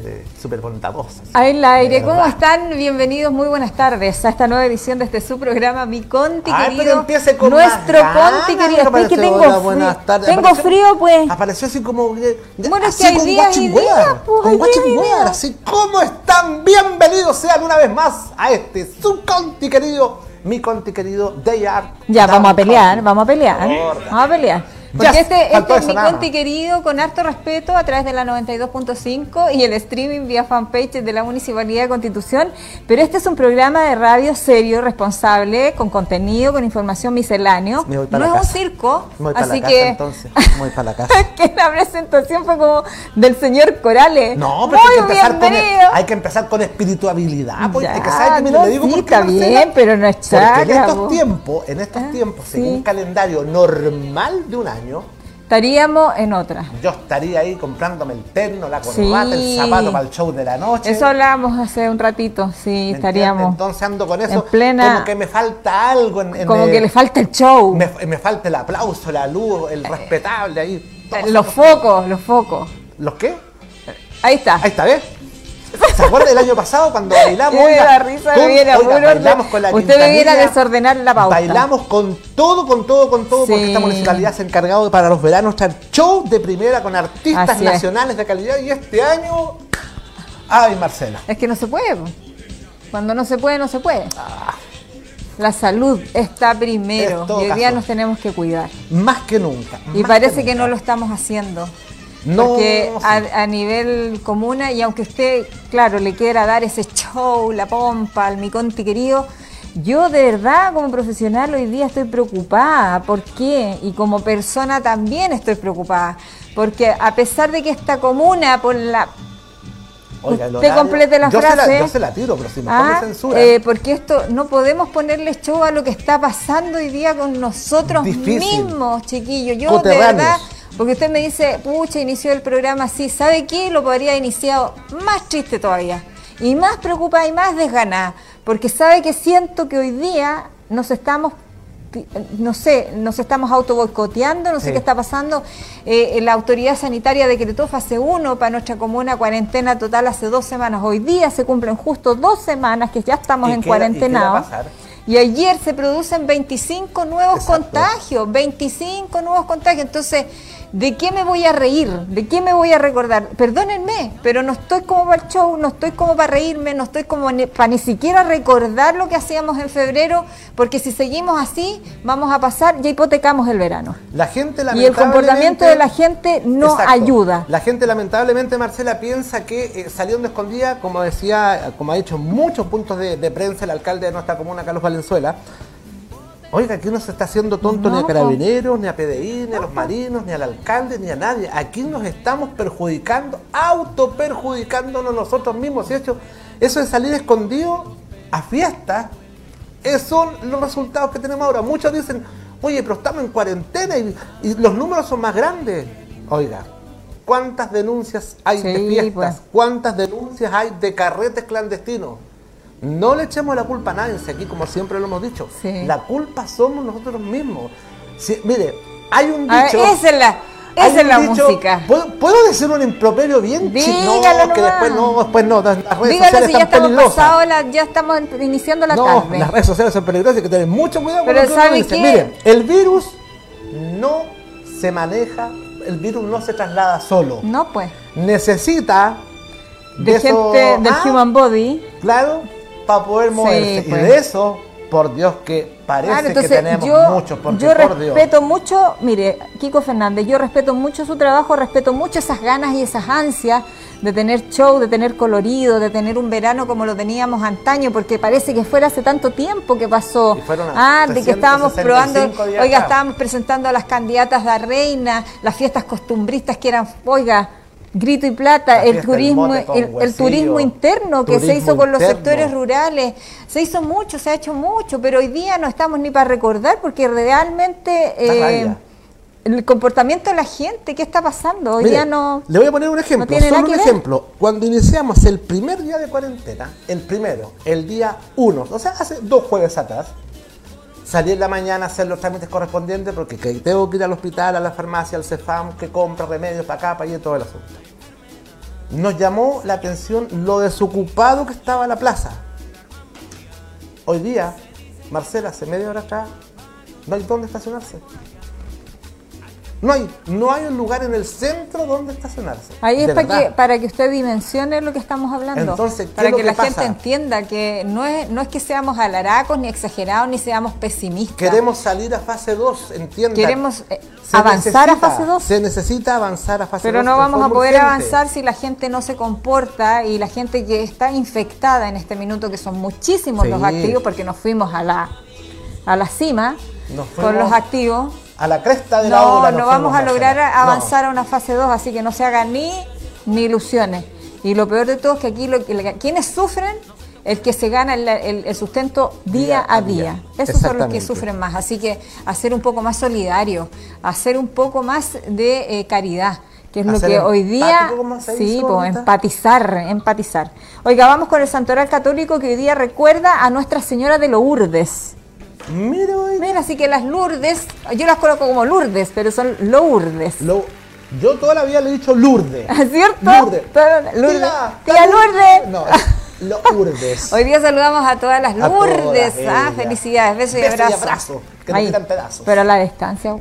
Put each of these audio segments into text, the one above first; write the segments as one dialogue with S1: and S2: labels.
S1: súper super bondadosa.
S2: Ahí el aire, ¿cómo están? Bienvenidos, muy buenas tardes a esta nueva edición de este su programa, Mi Conti
S1: Ay,
S2: querido.
S1: pero empiece con
S2: Nuestro Conti querido. Es que tengo
S1: hola,
S2: frío.
S1: buenas tardes.
S2: Tengo
S1: Apareció-
S2: frío, pues.
S1: Apareció así como. eh,
S2: Bueno, es que hay días y días, pues,
S1: Con
S2: días.
S1: así. ¿Cómo están? Bienvenidos sean una vez más a este su Conti querido. Mi Conti querido, They Are.
S2: Ya, vamos a pelear, vamos a pelear. Vamos a pelear. Porque este, este es mi Conti querido con harto respeto a través de la 92.5 y el streaming vía fanpage de la Municipalidad de Constitución. Pero este es un programa de radio serio, responsable, con contenido, con información misceláneo.
S1: Me voy para
S2: no
S1: la
S2: es un circo,
S1: Me voy para
S2: así
S1: la casa
S2: que
S1: entonces. Voy para la casa.
S2: que la presentación fue como del señor Corales.
S1: No, pero hay que,
S2: Muy
S1: empezar con, hay que empezar con espiritualidad. Pues,
S2: Ya,
S1: que sabe que, mire,
S2: no,
S1: le digo
S2: sí, está
S1: Marcela,
S2: bien, pero no es
S1: Porque en
S2: chacra,
S1: estos
S2: po.
S1: tiempos, en estos
S2: Ah,
S1: tiempos,
S2: sí.
S1: según un calendario normal de un año,
S2: Estaríamos en otra.
S1: yo estaría ahí comprándome el terno, la
S2: Sí.
S1: corbata, el zapato para el show de la noche.
S2: Eso hablábamos hace un ratito, sí, estaríamos.
S1: Entonces ando con eso,
S2: en plena-
S1: como que me falta algo. En, en
S2: como
S1: el-
S2: que le falta el show.
S1: me, me falta el aplauso, la luz, el respetable ahí.
S2: Eh, los focos, los focos.
S1: ¿Los qué?
S2: Ahí está.
S1: Ahí está, ¿ves? ¿Se acuerda del año pasado cuando bailamos?
S2: Da risa,
S1: con-
S2: viene
S1: oiga, bailamos con la
S2: Usted me viene a
S1: Quintanilla,
S2: desordenar la pauta.
S1: Bailamos con todo, con todo, con todo, porque esta municipalidad se ha encargado de para los veranos traer show de primera con artistas
S2: Así es.
S1: nacionales de calidad y este año. Ay, Marcela.
S2: Es que no se puede. Cuando no se puede, no se puede. La salud está primero y hoy día nos tenemos que cuidar.
S1: Más que nunca.
S2: Y parece que no lo estamos haciendo.
S1: No,
S2: Porque
S1: sí.
S2: a, a nivel comuna, y aunque usted, claro, le quiera dar ese show, la pompa, al mi conti querido, yo de verdad como profesional hoy día estoy preocupada. ¿Por qué? Y como persona también estoy preocupada. Porque a pesar de que esta comuna, por la
S1: Oiga,
S2: Usted complete la
S1: yo Se
S2: frase.
S1: la, yo se la tiro, pero si me
S2: Ah,
S1: pone censura.
S2: eh, porque esto no podemos ponerle show a lo que está pasando hoy día con nosotros
S1: Difícil.
S2: mismos, chiquillos. Yo de verdad, porque usted me dice, pucha, inició el programa así, ¿sabe qué? Lo podría haber iniciado más triste todavía. Y más preocupada y más desganada. Porque sabe que siento que hoy día nos estamos no sé, nos estamos auto boicoteando, no sé
S1: Sí.
S2: qué está pasando. Eh, la autoridad sanitaria decretó fase 1 para nuestra comuna, cuarentena total hace dos semanas. Hoy día se cumplen justo dos semanas que ya estamos
S1: ¿Y
S2: en
S1: va- y
S2: ayer se producen 25 nuevos
S1: Exacto.
S2: contagios, 25 nuevos contagios. Entonces, ¿de qué me voy a reír? ¿De qué me voy a recordar? Perdónenme, pero no estoy como para el show, no estoy como para reírme, no estoy como para ni siquiera recordar lo que hacíamos en febrero, porque si seguimos así, vamos a pasar, ya hipotecamos el verano.
S1: La gente
S2: Y el comportamiento de la gente no
S1: Exacto.
S2: ayuda.
S1: La gente lamentablemente, Marcela, piensa que eh, saliendo escondida, como decía, como ha dicho en muchos puntos de, de prensa el alcalde de nuestra comuna, Carlos Valenzuela. Oiga, aquí no se está haciendo tonto
S2: No,
S1: ni a carabineros, ni a PDI, ni a los marinos, ni al alcalde, ni a nadie. Aquí nos estamos perjudicando, auto-perjudicándonos nosotros mismos. Y hecho, eso de salir escondido a fiestas, esos son los resultados que tenemos ahora. Muchos dicen, oye, pero estamos en cuarentena y, y los números son más grandes. Oiga, ¿cuántas denuncias hay de fiestas?
S2: pues.
S1: ¿Cuántas denuncias hay de carretes clandestinos? No le echemos la culpa a nadie, si aquí como siempre lo hemos dicho.
S2: Sí.
S1: La culpa somos nosotros mismos. Si- mire, hay un
S2: A ver,
S1: dicho...
S2: esa es la, esa es la
S1: dicho-
S2: música.
S1: ¿puedo, puedo decir un improperio bien
S2: Dígalo
S1: No, que después no, después no. Las redes
S2: Dígalo
S1: sociales
S2: si ya
S1: están
S2: estamos pasados, la- ya estamos iniciando la
S1: no,
S2: tarde.
S1: las redes sociales son peligrosas y hay que tener mucho cuidado con
S2: Pero
S1: lo que uno
S2: ¿sabe
S1: dice. Miren, el virus no se maneja, el virus no se traslada solo.
S2: No, pues.
S1: Necesita
S2: De gente del
S1: ah,
S2: Human Body.
S1: Claro, para poder moverse.
S2: pues.
S1: Y de eso, por Dios, que parece
S2: Claro,
S1: que
S2: entonces
S1: tenemos
S2: yo,
S1: muchos, porque
S2: yo
S1: por Dios.
S2: respeto mucho, mire, Kiko Fernández, yo respeto mucho su trabajo, respeto mucho esas ganas y esas ansias de tener show, de tener colorido, de tener un verano como lo teníamos antaño, porque parece que fuera hace tanto tiempo que pasó. Ah, de que estábamos
S1: 365
S2: probando, oiga,
S1: acá.
S2: estábamos presentando a las candidatas a reina, las fiestas costumbristas que eran, oiga, grito y plata,
S1: La
S2: el turismo, el, turismo interno que se hizo con los
S1: interno.
S2: sectores rurales, se hizo mucho, se ha hecho mucho, pero hoy día no estamos ni para recordar porque realmente eh, el comportamiento de la gente, ¿qué está pasando? Hoy
S1: Mire,
S2: día no...
S1: Le voy a poner un ejemplo, solo un ejemplo. Cuando iniciamos el primer día de cuarentena, el primero, el día 1, o sea, hace dos jueves atrás, salí en la mañana a hacer los trámites correspondientes porque que tengo que ir al hospital, a la farmacia, al CEFAM, que compra remedios para acá, para allá todo el asunto. nos llamó la atención lo desocupado que estaba la plaza. Hoy día, Marcela, hace media hora acá, no hay dónde estacionarse. No hay, no hay un lugar en el centro donde estacionarse.
S2: Ahí es para que, para que usted dimensione lo que estamos hablando.
S1: Entonces, ¿qué
S2: para
S1: es lo
S2: que,
S1: que
S2: la gente entienda que no es, no es que seamos alaracos, ni exagerados, ni seamos pesimistas.
S1: Queremos salir a fase 2, entiendan.
S2: Queremos, eh, avanzar a fase 2.
S1: Se necesita avanzar a fase 2.
S2: Pero no vamos a poder
S1: urgente.
S2: avanzar si la gente no se comporta y la gente que está infectada en este minuto, que son muchísimos
S1: Sí.
S2: los activos, porque nos fuimos a la, a la cima
S1: Nos
S2: con los activos.
S1: A la cresta de la
S2: No,
S1: ola
S2: no
S1: nos
S2: vamos a lograr.
S1: No.
S2: avanzar a una fase 2, así que no se hagan ni, ni ilusiones. Y lo peor de todo es que aquí lo, que- quienes sufren, el que se gana el, el- el sustento día, a día. Esos son los que sufren más. Así que hacer un poco más solidario, hacer un poco más de eh, caridad, que es lo que hoy día... Sí, pues, empatizar, empatizar. Oiga, vamos con el santoral católico que hoy día recuerda a Nuestra Señora de Lourdes.
S1: Mira.
S2: Mira, así que las Lourdes, yo las coloco como Lourdes, pero son Lourdes.
S1: Lo- yo toda la vida le he dicho Lourdes.
S2: ¿Cierto?
S1: Lourdes.
S2: Toda- Lourdes.
S1: Tía,
S2: Tía Lourdes.
S1: No, es Lourdes.
S2: Hoy día saludamos a todas las
S1: A todas
S2: Lourdes. ah, felicidades, besos y
S1: Besos y
S2: abrazos.
S1: abrazos, que tiran pedazos.
S2: Pero a la distancia,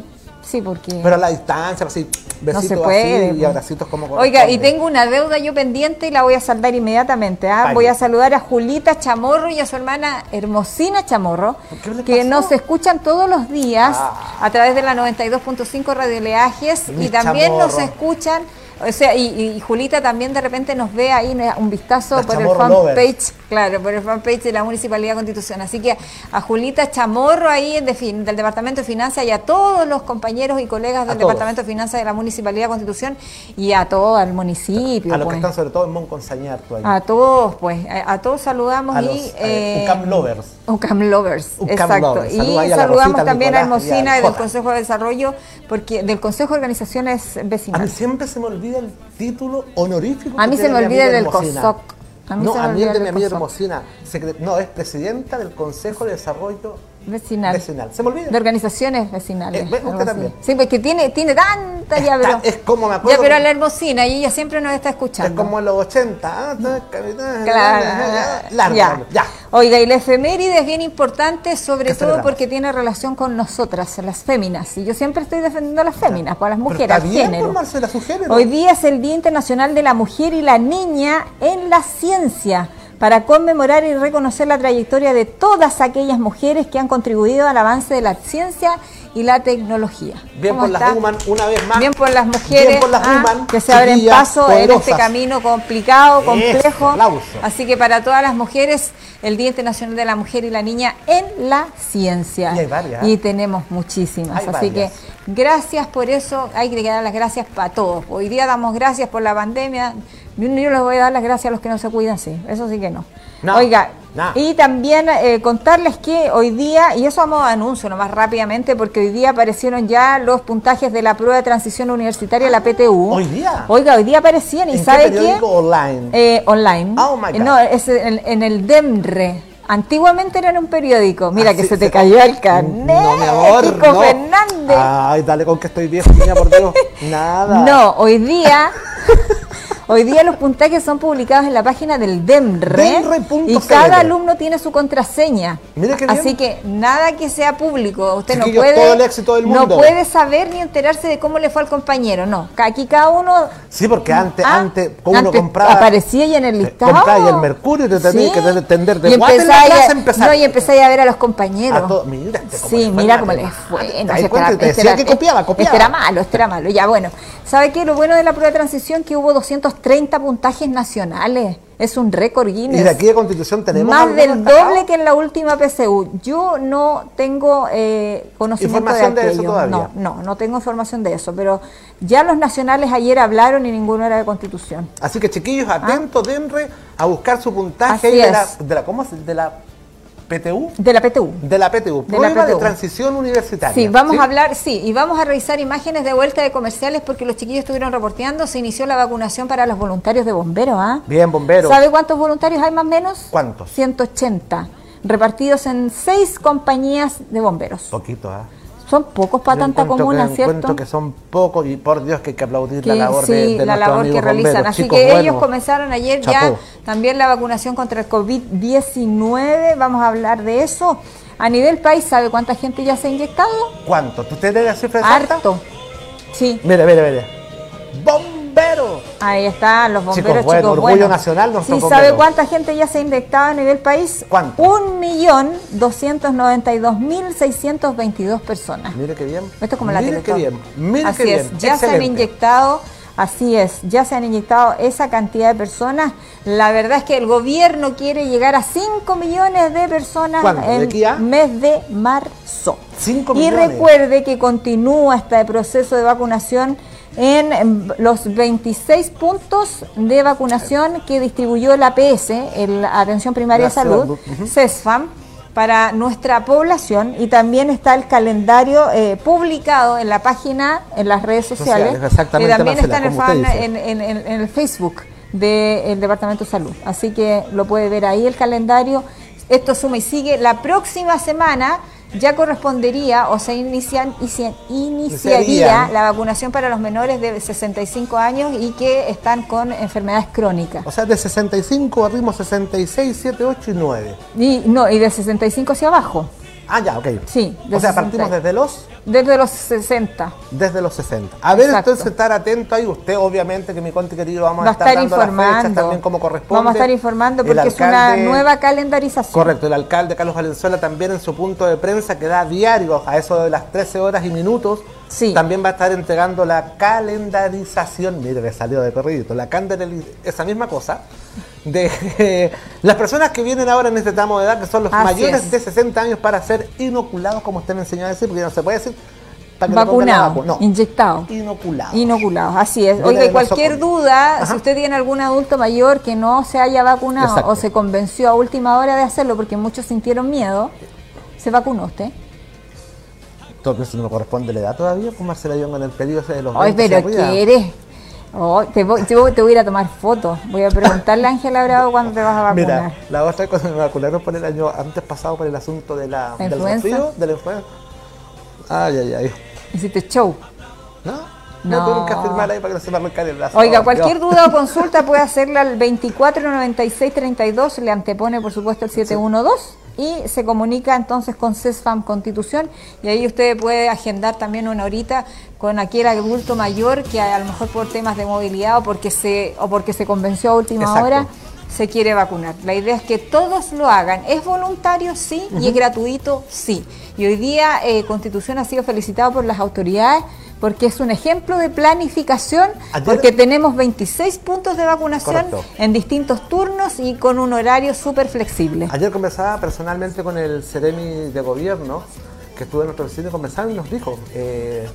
S2: sí, porque
S1: Pero a la distancia, así,
S2: no
S1: besitos
S2: se puede.
S1: así y
S2: pues.
S1: abracitos como
S2: Oiga, y tengo una deuda yo pendiente y la voy a saldar inmediatamente. ¿ah? Voy a saludar a Julita Chamorro y a su hermana Hermosina Chamorro,
S1: ¿Qué le
S2: que nos escuchan todos los días
S1: Ah.
S2: a través de la 92.5 Radio Leajes y también nos escuchan. O sea, y, y Julita también de repente nos ve ahí ¿no? un vistazo por el
S1: Chamorro
S2: fanpage,
S1: lovers.
S2: Claro, por el fanpage de la Municipalidad de Constitución. Así que a Julita Chamorro ahí de fin- del Departamento de Finanzas y a todos los compañeros y colegas del. Departamento de Finanzas de la Municipalidad de Constitución y a todo el municipio.
S1: A los que
S2: pues.
S1: están sobre todo en Monconsañar, tú ahí.
S2: A todos, pues, a, a todos saludamos
S1: A
S2: y...
S1: los, eh, UCAM lovers.
S2: UCAM lovers,
S1: UCAM
S2: exacto.
S1: lovers.
S2: Y
S1: Saluda
S2: saludamos
S1: Rosita,
S2: también a
S1: Nicolás
S2: Hermosina del
S1: Jota.
S2: Consejo de Desarrollo, porque del Consejo de Organizaciones
S1: A mí
S2: Vecinales.
S1: siempre se me olvida el título honorífico.
S2: A mí se me olvida el del. COSOC. A mí
S1: no,
S2: se me
S1: a mí
S2: olvida
S1: el de
S2: el
S1: mi amiga
S2: COSOC.
S1: Hermosina. secre- No, es presidenta del Consejo de Desarrollo
S2: Vecinal.
S1: Vecinal. Se me olvida.
S2: De organizaciones vecinales.
S1: Eh, usted también.
S2: Sí, porque tiene, tiene tanta ya,
S1: Está-
S2: pero...
S1: es como me acuerdo
S2: Ya, pero
S1: que-
S2: la Hermosina, y ella siempre nos está escuchando.
S1: Es como en los 80. ah,
S2: Claro.
S1: Largo,
S2: ya.
S1: ya.
S2: Oiga, y la efeméride es bien importante, sobre
S1: ¿Qué
S2: todo porque tiene relación con nosotras, las féminas. Y yo siempre estoy defendiendo a las féminas, para las
S1: Pero
S2: mujeres,
S1: está
S2: al
S1: bien,
S2: género.
S1: pues, Marcela, su género.
S2: Hoy día es el Día Internacional de la Mujer y la Niña en la Ciencia, para conmemorar y reconocer la trayectoria de todas aquellas mujeres que han contribuido al avance de la ciencia y la tecnología.
S1: Bien
S2: ¿Cómo
S1: por las woman, una vez más.
S2: Bien por las mujeres
S1: Bien por las
S2: ah, que se abren paso en este camino complicado, complejo. Así que para todas las mujeres, el Día Internacional de la Mujer y la Niña en la Ciencia.
S1: Y hay varias.
S2: Y tenemos muchísimas.
S1: Hay
S2: Así
S1: varias.
S2: que gracias por eso. Hay que dar las gracias para todos. Hoy día damos gracias por la pandemia. Yo no les voy a dar las gracias a los que no se cuidan, sí. Eso sí que no.
S1: No,
S2: Oiga,
S1: no.
S2: y también eh, contarles que hoy día, y eso vamos a anuncio nomás rápidamente, porque hoy día aparecieron ya los puntajes de la prueba de transición universitaria, la PTU.
S1: ¿Hoy día?
S2: Oiga, hoy día aparecían y
S1: ¿En
S2: ¿sabe qué?
S1: periódico online?
S2: Eh, online.
S1: Oh, my God.
S2: No, es en, en el DEMRE. Antiguamente era en un periódico. Mira
S1: Ah,
S2: que
S1: sí,
S2: se te
S1: se-
S2: cayó el carnet.
S1: No, mi amor. No.
S2: Fernández.
S1: Ay, dale con que estoy viejo, niña, por Dios. Nada.
S2: No, hoy día, hoy día los puntajes son publicados en la página del DEMRE
S1: Demre.cl.
S2: y cada alumno tiene su contraseña.
S1: Mira bien.
S2: Así que nada que sea público. Usted no puede,
S1: todo el éxito del
S2: no
S1: mundo.
S2: puede saber ni enterarse de cómo le fue al compañero. No, aquí cada uno
S1: Sí, porque antes,
S2: Ah,
S1: antes uno compraba.
S2: Aparecía ahí en el
S1: eh,
S2: listado.
S1: compraba ahí el mercurio y te tenías que tender de
S2: y
S1: guate en la
S2: empezáis
S1: clase,
S2: a-
S1: empezar.
S2: No, y empezáis a ver a los compañeros.
S1: A todo- mira, este
S2: sí, mira cómo
S1: la
S2: le
S1: prima.
S2: fue.
S1: Ah,
S2: No,
S1: te
S2: este
S1: das
S2: era-
S1: cuenta, te
S2: este
S1: decía
S2: era-
S1: que copiaba,
S2: este
S1: copiaba.
S2: era malo, este era malo. Ya, bueno. ¿Sabe qué? Lo bueno de la prueba de transición que hubo 230 puntajes nacionales. Es un récord Guinness.
S1: Y de aquí de Constitución tenemos.
S2: Más del
S1: destacados?
S2: doble que en la última PSU. Yo no tengo eh, conocimiento
S1: Información
S2: de
S1: de eso todavía.
S2: No, no, no tengo información de eso. Pero ya los nacionales ayer hablaron y ninguno era de Constitución.
S1: Así que chiquillos, atentos, denre a buscar su puntaje
S2: Ah.
S1: De la,
S2: es.
S1: de la. ¿Cómo se De la PTU.
S2: De la PTU.
S1: De la PTU.
S2: De la
S1: de transición universitaria.
S2: Sí, vamos
S1: ¿sí?
S2: a hablar, sí, y vamos a revisar imágenes de vuelta de comerciales porque los chiquillos estuvieron reporteando, se inició la vacunación para los voluntarios de bomberos, ¿ah?
S1: Bien, bomberos.
S2: ¿Sabe cuántos voluntarios hay más o menos?
S1: ¿Cuántos?
S2: 180, repartidos en seis compañías de bomberos.
S1: Poquito, ¿ah?
S2: Son pocos para tanta comuna,
S1: que,
S2: ¿cierto?
S1: Encuentro que son pocos y por Dios que hay que aplaudir la labor
S2: sí,
S1: de, de
S2: la labor que realizan. Así que ellos comenzaron ayer ya también la vacunación contra el COVID-19. Vamos a hablar de eso. A nivel país, ¿sabe cuánta gente ya se ha inyectado?
S1: ¿Cuánto? ¿Tú tienes la cifra
S2: exacta? Harto. Sí.
S1: Mira, mira, mira. ¡Bomberos!
S2: Ahí están los bomberos, chicos.
S1: Bueno, orgullo nacional
S2: ¿Sí sabe cuánta gente ya se ha inyectado a nivel país?
S1: ¿Cuánto?
S2: Un millón doscientos noventa y dos mil seiscientos veintidós personas.
S1: Mire qué bien.
S2: Esto es como la
S1: Mire qué bien. Mire
S2: Así
S1: qué
S2: es.
S1: Bien.
S2: Ya se han inyectado Así es, ya se han inyectado esa cantidad de personas. La verdad es que el gobierno quiere llegar a 5 millones de personas en el mes de marzo.
S1: 5
S2: y recuerde que continúa este proceso de vacunación en los 26 puntos de vacunación que distribuyó la APS, la Atención Primaria de Salud, CESFAM, para nuestra población y también está el calendario eh, publicado en la página, en las redes sociales, y también está en el, fan, en, el Facebook del Departamento de Salud. Así que lo puede ver ahí el calendario. Esto suma y sigue. La próxima semana ya correspondería o se inician, iniciaría la vacunación para los menores de 65 años y que están con enfermedades crónicas.
S1: O sea, de 65 arriba 66, 7, 8 y 9.
S2: Y, no, y de 65 hacia abajo.
S1: Ah, ya, ok.
S2: Sí.
S1: o sea, partimos desde los...
S2: Desde los 60.
S1: Desde los 60. A ver, entonces estar atento ahí. Usted, obviamente, que mi conti querido, vamos
S2: Va
S1: a estar, dando informando. las fechas
S2: también
S1: como corresponde.
S2: Vamos a estar informando porque es una nueva calendarización.
S1: Correcto. El alcalde Carlos Valenzuela también en su punto de prensa que da diario a eso de las 13 horas y minutos.
S2: Sí.
S1: También va a estar entregando la calendarización. Mire, me salió de corridito. La esa misma cosa de las personas que vienen ahora en este tramo de edad, que son los mayores de 60 años, para ser inoculados, como usted me enseñó a decir, porque no se puede decir
S2: para que vacunado, no, inyectado,
S1: inoculado,
S2: inoculado, así es. Oiga, cualquier duda, si usted tiene algún adulto mayor que no se haya vacunado o se convenció a última hora de hacerlo porque muchos sintieron miedo, ¿se vacunó usted?
S1: Todo eso no corresponde la edad todavía, pues Marcela Young en el pedido de los
S2: Ay, pero ¿qué Oh, te, voy, te, voy, a ir a tomar fotos. Voy a preguntarle a Ángela Bravo cuándo te vas a vacunar.
S1: Mira, la otra cuando me vacunaron por el año antes pasado por el asunto de la,
S2: ¿La
S1: del
S2: influenza?
S1: de la influenza. Ay, ay, ay.
S2: ¿Hiciste show?
S1: No. No, tengo que afirmar ahí para que no se me el brazo.
S2: Oiga, cualquier duda o consulta puede hacerla al 249632. Le antepone, por supuesto, el 712 y se comunica entonces con CESFAM Constitución y ahí usted puede agendar también una horita con aquel adulto mayor que a lo mejor por temas de movilidad o porque se, o porque se convenció a última hora se quiere vacunar. La idea es que todos lo hagan. ¿Es voluntario? Sí. ¿Y es gratuito? Sí. Y hoy día eh, Constitución ha sido felicitado por las autoridades porque es un ejemplo de planificación, porque tenemos 26 puntos de vacunación en distintos turnos y con un horario súper flexible.
S1: Ayer conversaba personalmente con el Ceremi de Gobierno, que estuvo en nuestro vecino, conversando y nos dijo eh,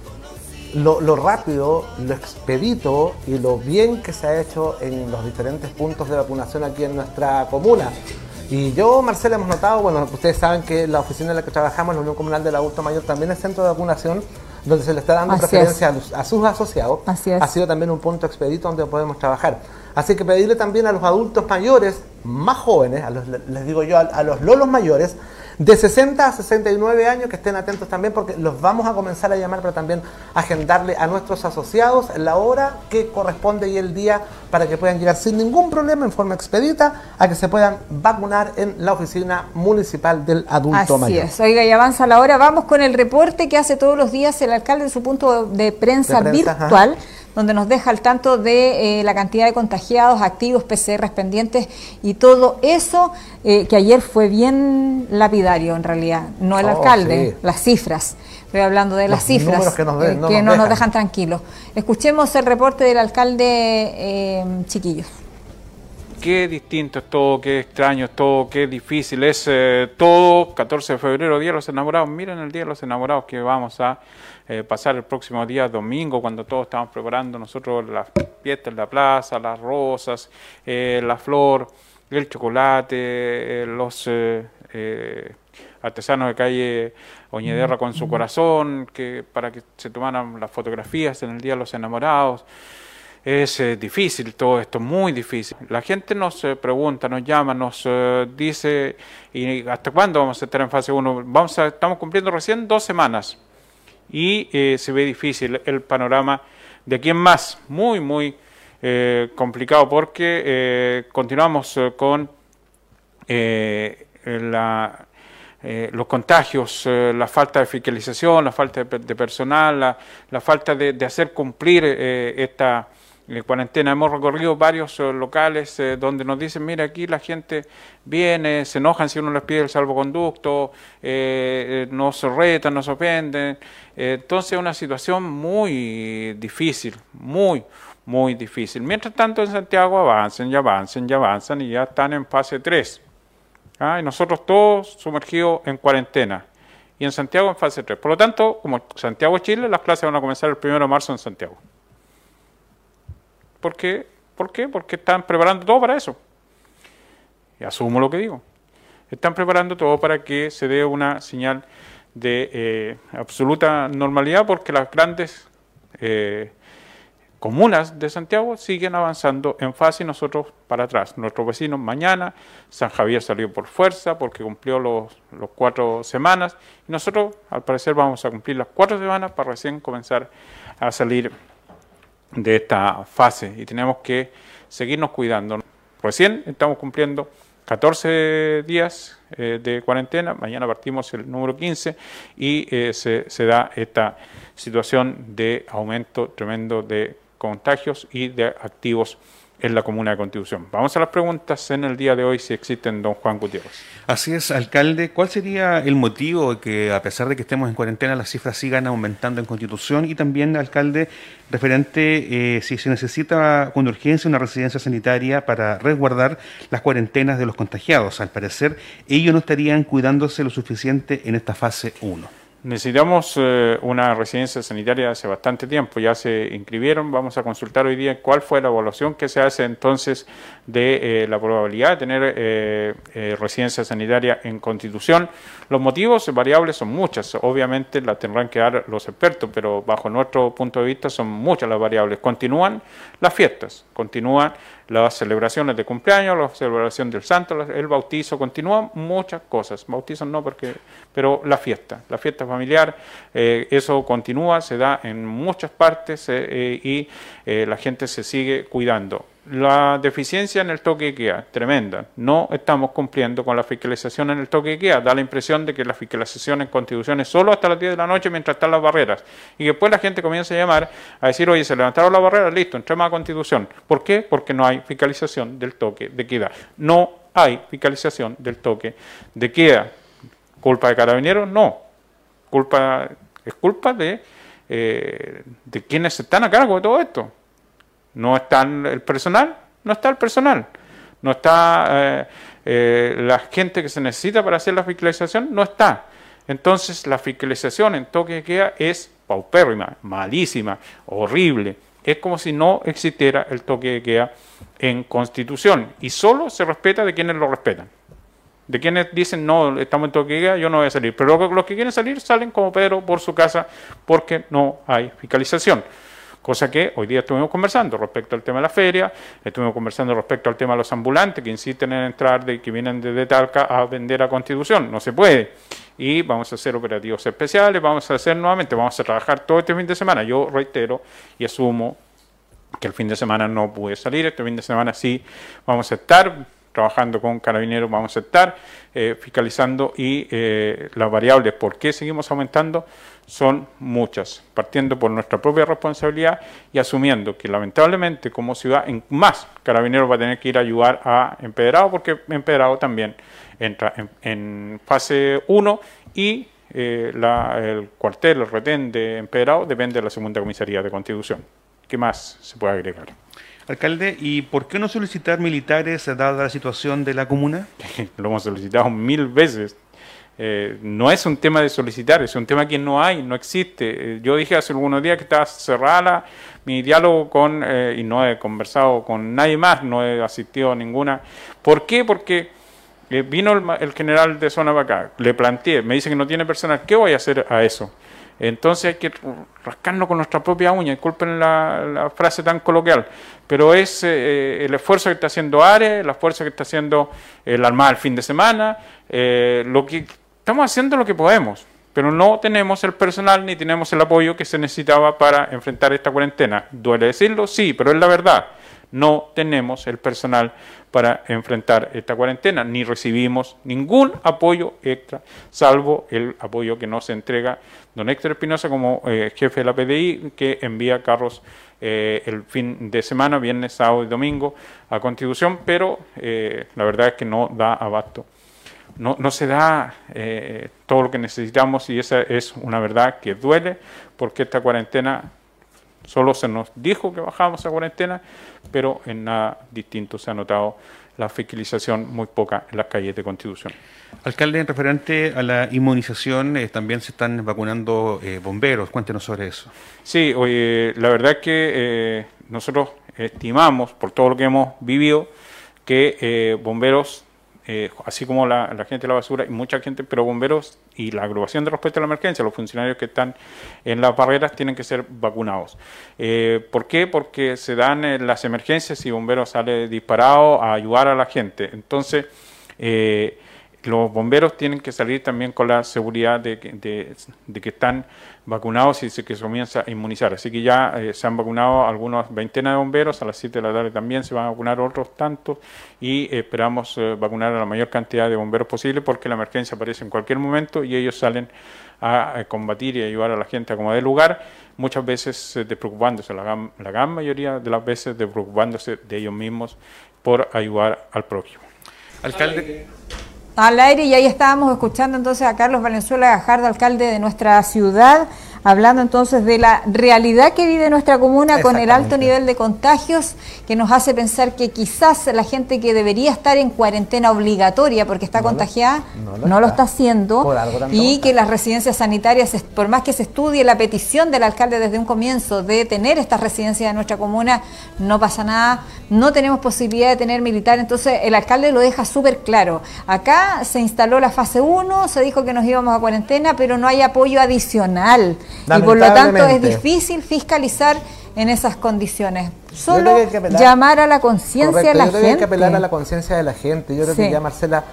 S1: lo, rápido, lo expedito y lo bien que se ha hecho en los diferentes puntos de vacunación aquí en nuestra comuna. Y yo, Marcela, hemos notado, bueno, ustedes saben que la oficina en la que trabajamos, la Unión Comunal del Adulto Mayor, también es centro de vacunación donde se le está dando preferencia a, sus asociados, ha sido también un punto expedito donde podemos trabajar. Así que pedirle también a los adultos mayores, más jóvenes, a los, les digo yo, a los lolos mayores, de 60 a 69 años que estén atentos también porque los vamos a comenzar a llamar, pero también agendarle a nuestros asociados la hora que corresponde y el día para que puedan llegar sin ningún problema en forma expedita a que se puedan vacunar en la oficina municipal del adulto mayor.
S2: Así es, oiga, y avanza la hora. Vamos con el reporte que hace todos los días el alcalde en su punto de prensa, virtual donde nos deja al tanto de eh, la cantidad de contagiados, activos, PCR pendientes y todo eso eh, que ayer fue bien lapidario en realidad, no el oh, alcalde, las cifras. Estoy hablando de las cifras
S1: que,
S2: no,
S1: eh,
S2: nos, nos dejan tranquilos. Escuchemos el reporte del alcalde Chiquillos
S3: qué distinto es todo, qué extraño es todo, qué difícil es todo. 14 de febrero, Día de los Enamorados. Miren el Día de los Enamorados que vamos a eh, pasar el próximo día domingo, cuando todos estamos preparando nosotros las fiestas en la plaza, las rosas, eh, la flor, el chocolate, eh, los artesanos de calle Oñederra con su corazón, que para que se tomaran las fotografías en el Día de los Enamorados. Es difícil todo esto, muy difícil. La gente nos pregunta, nos llama, nos dice, ¿y hasta cuándo vamos a estar en fase 1? Vamos estamos cumpliendo recién dos semanas y eh, se ve difícil el panorama de aquí en más, muy, muy eh, complicado porque continuamos con eh, los contagios, eh, la falta de fiscalización, la falta de, personal, la, falta de, hacer cumplir eh, esta cuarentena. Hemos recorrido varios locales donde nos dicen, mira, aquí la gente viene, se enojan si uno les pide el salvoconducto, nos retan, nos ofenden. entonces es una situación muy difícil, muy, muy difícil. Mientras tanto en Santiago avancen y avancen y avanzan y ya están en fase 3. ¿ah? y nosotros todos sumergidos en cuarentena. Y en Santiago en fase 3. Por lo tanto, como Santiago Chile, las clases van a comenzar el 1 de marzo en Santiago. ¿Por qué? ¿Por qué? Porque están preparando todo para eso. Y asumo lo que digo. Están preparando todo para que se dé una señal de eh, absoluta normalidad porque las grandes eh, comunas de Santiago siguen avanzando en fase y nosotros para atrás. Nuestros vecinos mañana, San Javier salió por fuerza porque cumplió los, los cuatro semanas y nosotros al parecer vamos a cumplir las cuatro semanas para recién comenzar a salir de esta fase y tenemos que seguirnos cuidando. Recién estamos cumpliendo 14 días eh, de cuarentena, mañana partimos el número 15 y eh, se, se da esta situación de aumento tremendo de contagios y de activos en la comuna de Constitución. Vamos a las preguntas en el día de hoy si existen, don Juan Gutiérrez.
S4: Así es, alcalde. ¿Cuál sería el motivo de que, a pesar de que estemos en cuarentena, las cifras sigan aumentando en Constitución? Y también, alcalde, referente eh, si se necesita con urgencia una residencia sanitaria para resguardar las cuarentenas de los contagiados. Al parecer, ellos no estarían cuidándose lo suficiente en esta fase 1.
S3: Necesitamos eh, una residencia sanitaria hace bastante tiempo, ya se inscribieron, vamos a consultar hoy día cuál fue la evaluación que se hace entonces de eh, la probabilidad de tener eh, residencia sanitaria en constitución. Los motivos variables son muchas, obviamente las tendrán que dar los expertos, pero bajo nuestro punto de vista son muchas las variables. Continúan las fiestas, continúan las celebraciones de cumpleaños, la celebración del santo, el bautizo, continúan muchas cosas. Bautizo no, porque, pero la fiesta, la fiesta familiar, eh, eso continúa, se da en muchas partes eh, eh, y la gente se sigue cuidando. La deficiencia en el toque de queda, tremenda. No estamos cumpliendo con la fiscalización en el toque de queda. Da la impresión de que la fiscalización en constitución es solo hasta las 10 de la noche mientras están las barreras. Y después la gente comienza a llamar a decir, oye, se levantaron las barreras, listo, entremos a constitución. ¿Por qué? Porque no hay fiscalización del toque de queda. No hay fiscalización del toque de queda. ¿Culpa de carabineros? No. Culpa, es culpa de, eh, de quienes están a cargo de todo esto. No está el personal, no está el personal, no está eh, eh, la gente que se necesita para hacer la fiscalización, no está. Entonces la fiscalización en toque de queda es paupérrima, malísima, horrible. Es como si no existiera el toque de queda en constitución y solo se respeta de quienes lo respetan. De quienes dicen, no, estamos en toque yo no voy a salir. Pero los que quieren salir salen como Pedro por su casa porque no hay fiscalización. Cosa que hoy día estuvimos conversando respecto al tema de la feria, estuvimos conversando respecto al tema de los ambulantes que insisten en entrar, de, que vienen desde Talca a vender a Constitución. No se puede. Y vamos a hacer operativos especiales, vamos a hacer nuevamente, vamos a trabajar todo este fin de semana. Yo reitero y asumo que el fin de semana no pude salir, este fin de semana sí vamos a estar trabajando con carabineros, vamos a estar eh, fiscalizando y eh, las variables por qué seguimos aumentando son muchas, partiendo por nuestra propia responsabilidad y asumiendo que lamentablemente como ciudad en más carabineros va a tener que ir a ayudar a Empedrado porque Empedrado también entra en, fase 1 y eh, el cuartel, el retén de Empedrado depende de la segunda comisaría de Constitución. ¿Qué más se puede agregar?
S4: Alcalde, ¿y por qué no solicitar militares dada la situación de la comuna?
S3: Lo hemos solicitado mil veces. Eh, no es un tema de solicitar, es un tema que no hay, no existe. Eh, yo dije hace algunos días que estaba cerrada mi diálogo con, eh, y no he conversado con nadie más, no he asistido a ninguna. ¿Por qué? Porque vino el, general de zona acá, le planteé, me dice que no tiene personal, ¿qué voy a hacer a eso? Entonces hay que rascarnos con nuestra propia uña, disculpen la, frase tan coloquial, pero es el esfuerzo que está haciendo Ares, el esfuerzo que está haciendo el Armada el fin de semana, lo que Estamos haciendo lo que podemos. pero no tenemos el personal ni tenemos el apoyo que se necesitaba para enfrentar esta cuarentena. ¿Duele decirlo? Sí, pero es la verdad. No tenemos el personal para enfrentar esta cuarentena, ni recibimos ningún apoyo extra, salvo el apoyo que nos entrega don Héctor Espinosa como eh, jefe de la PDI, que envía carros eh, el fin de semana, viernes, sábado y domingo, a Constitución, pero eh, la verdad es que no da abasto. No, no se da todo lo que necesitamos y esa es una verdad que duele porque esta cuarentena solo se nos dijo que bajábamos a cuarentena, pero en nada distinto se ha notado la fiscalización muy poca en las calles de Constitución.
S4: Alcalde, en referente a la inmunización, eh, también se están vacunando eh, bomberos. Cuéntenos sobre eso.
S3: Sí, oye, la verdad es que nosotros estimamos, por todo lo que hemos vivido, que bomberos eh, así como la, gente de la basura y mucha gente, pero bomberos y la agrupación de respuesta a la emergencia, los funcionarios que están en las barreras tienen que ser vacunados. Eh, ¿Por qué? Porque se dan eh, las emergencias y bomberos sale disparado a ayudar a la gente. Entonces, los bomberos tienen que salir también con la seguridad de, que están vacunados y que se comienza a inmunizar. Así que ya eh, se han vacunado algunas veintenas de bomberos, a las 7 de la tarde también se van a vacunar otros tantos y esperamos eh, vacunar a la mayor cantidad de bomberos posible porque la emergencia aparece en cualquier momento y ellos salen a, combatir y ayudar a la gente a como de lugar, muchas veces eh, despreocupándose, la, la gran mayoría de las veces despreocupándose de ellos mismos por ayudar al prójimo.
S2: Alcalde. Al aire y ahí estábamos escuchando entonces a Carlos Valenzuela Gajardo, alcalde de nuestra ciudad hablando entonces de la realidad que vive nuestra comuna con el alto nivel de contagios que nos hace pensar que quizás la gente que debería estar en cuarentena obligatoria porque está contagiada no, lo, está. haciendo y que las residencias sanitarias, por más que se estudie la petición del alcalde desde un comienzo de tener estas residencias en nuestra comuna, no pasa nada, no tenemos posibilidad de tener militar, entonces el alcalde lo deja súper claro. Acá se instaló la fase 1, se dijo que nos íbamos a cuarentena, pero no hay apoyo adicional. Y por lo tanto es difícil fiscalizar en esas condiciones. Solo llamar a la conciencia de la gente. Yo creo que hay
S1: que apelar a la conciencia de la gente. Yo creo que ya, Marcela,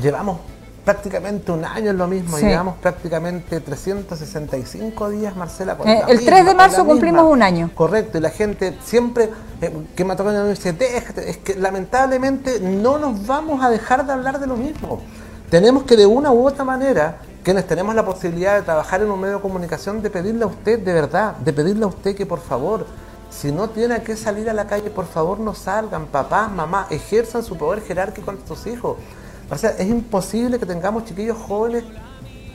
S1: llevamos prácticamente un año en lo mismo, llevamos prácticamente 365 días, Marcela.
S2: Eh, el 3 de marzo cumplimos un año.
S1: Correcto, y la gente siempre eh, que me ha tocado dice, déjate, es que lamentablemente no nos vamos a dejar de hablar de lo mismo. Tenemos que de una u otra manera quienes tenemos la posibilidad de trabajar en un medio de comunicación, de pedirle a usted, de verdad, de pedirle a usted que por favor, si no tiene que salir a la calle, por favor no salgan, papás, mamá, ejerzan su poder jerárquico con sus hijos. O sea, es imposible que tengamos chiquillos jóvenes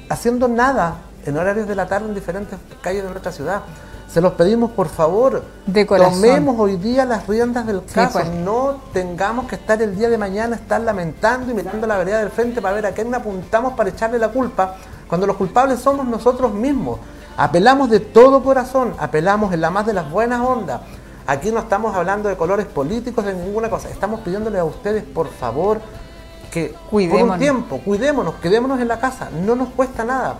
S1: haciendo nada en horarios de la tarde en diferentes calles de nuestra ciudad. Se los pedimos, por favor,
S2: de
S1: tomemos hoy día las riendas del caso. Pues. No tengamos que estar el día de mañana, estar lamentando y mirando la vereda del frente para ver a quién apuntamos para echarle la culpa, cuando los culpables somos nosotros mismos. Apelamos de todo corazón, apelamos en la más de las buenas ondas. Aquí no estamos hablando de colores políticos, de ninguna cosa. Estamos pidiéndole a ustedes, por favor, que por un tiempo, cuidémonos, quedémonos en la casa. No nos cuesta nada.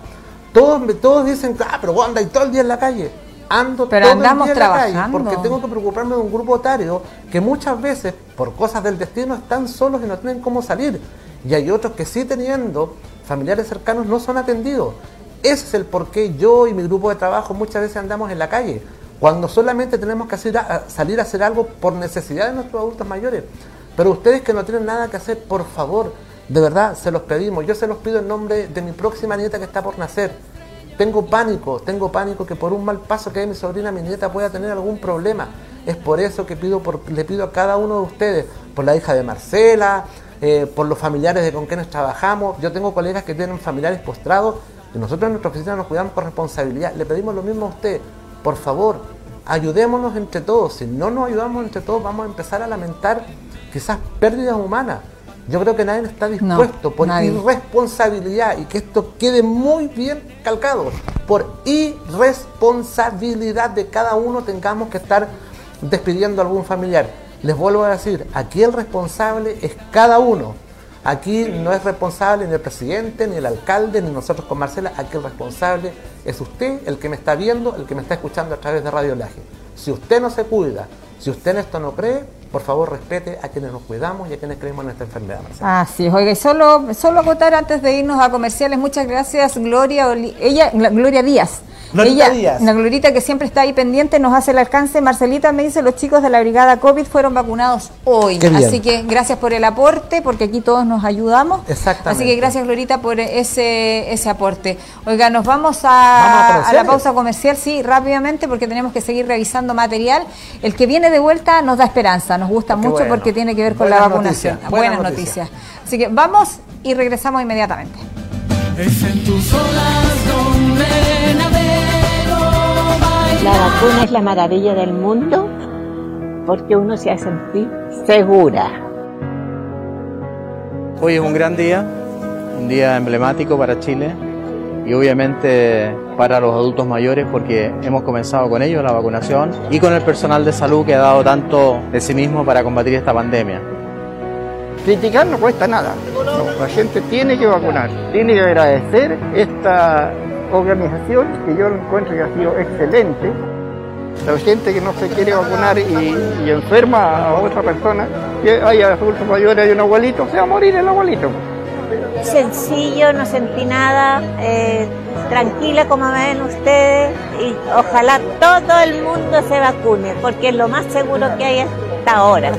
S1: Todos, todos dicen, ah, pero vos andáis todo el día en la calle ando
S2: Pero todo andamos el día trabajando.
S1: En la calle porque tengo que preocuparme de un grupo etario que muchas veces, por cosas del destino, están solos y no tienen cómo salir. Y hay otros que sí teniendo familiares cercanos no son atendidos. Ese es el por qué yo y mi grupo de trabajo muchas veces andamos en la calle, cuando solamente tenemos que hacer, salir a hacer algo por necesidad de nuestros adultos mayores. Pero ustedes que no tienen nada que hacer, por favor, de verdad, se los pedimos. Yo se los pido en nombre de mi próxima nieta que está por nacer tengo pánico, tengo pánico que por un mal paso que dé mi sobrina, mi nieta pueda tener algún problema. Es por eso que pido le pido a cada uno de ustedes, por la hija de Marcela, eh, por los familiares de con quienes trabajamos. Yo tengo colegas que tienen familiares postrados y nosotros en nuestra oficina nos cuidamos con responsabilidad. Le pedimos lo mismo a usted. Por favor, ayudémonos entre todos. Si no nos ayudamos entre todos, vamos a empezar a lamentar quizás pérdidas humanas. Yo creo que nadie está dispuesto por irresponsabilidad y que esto quede muy bien calcado. Por irresponsabilidad de cada uno tengamos que estar despidiendo a algún familiar. Les vuelvo a decir, aquí el responsable es cada uno. Aquí no es responsable ni el presidente, ni el alcalde, ni nosotros con Marcela. Aquí el responsable es usted, el que me está viendo, el que me está escuchando a través de Radio Laje. Si usted no se cuida, si usted en esto no cree, por favor respete a quienes nos cuidamos y a quienes creemos en esta enfermedad.
S2: Así es, oiga, y solo, solo acotar antes de irnos a comerciales, muchas gracias Gloria, ella, Gloria Díaz
S1: Glorita
S2: Ella,
S1: Díaz.
S2: Una Glorita que siempre está ahí pendiente, nos hace el alcance. Marcelita me dice, los chicos de la brigada COVID fueron vacunados hoy. Así que gracias por el aporte, porque aquí todos nos ayudamos.
S1: Exactamente.
S2: Así que gracias Glorita por ese, ese aporte. Oiga, nos vamos a,
S1: Vamos a
S2: a la pausa comercial, sí, rápidamente, porque tenemos que seguir revisando material. El que viene de vuelta nos da esperanza, nos gusta
S1: Qué
S2: mucho
S1: bueno.
S2: porque tiene que ver con
S1: Buenas
S2: la vacunación.
S1: noticias,
S2: Buenas,
S1: buenas
S2: noticias. Así que vamos y regresamos inmediatamente.
S5: Es en tus olas donde navego,
S6: La vacuna es la maravilla del mundo porque uno se hace sentir segura.
S7: Hoy es un gran día, un día emblemático para Chile y obviamente para los adultos mayores porque hemos comenzado con ellos la vacunación y con el personal de salud que ha dado tanto de sí mismo para combatir esta pandemia.
S8: Criticar no cuesta nada. La gente tiene que vacunar. Tiene que agradecer esta organización que yo encuentro que ha sido excelente. La gente que no se quiere vacunar y, enferma a otra persona, haya adultos mayores, hay un abuelito, se va a morir el abuelito.
S6: Sencillo, no sentí nada, eh, tranquila como ven ustedes y ojalá todo el mundo se vacune porque es lo más seguro que hay hasta ahora.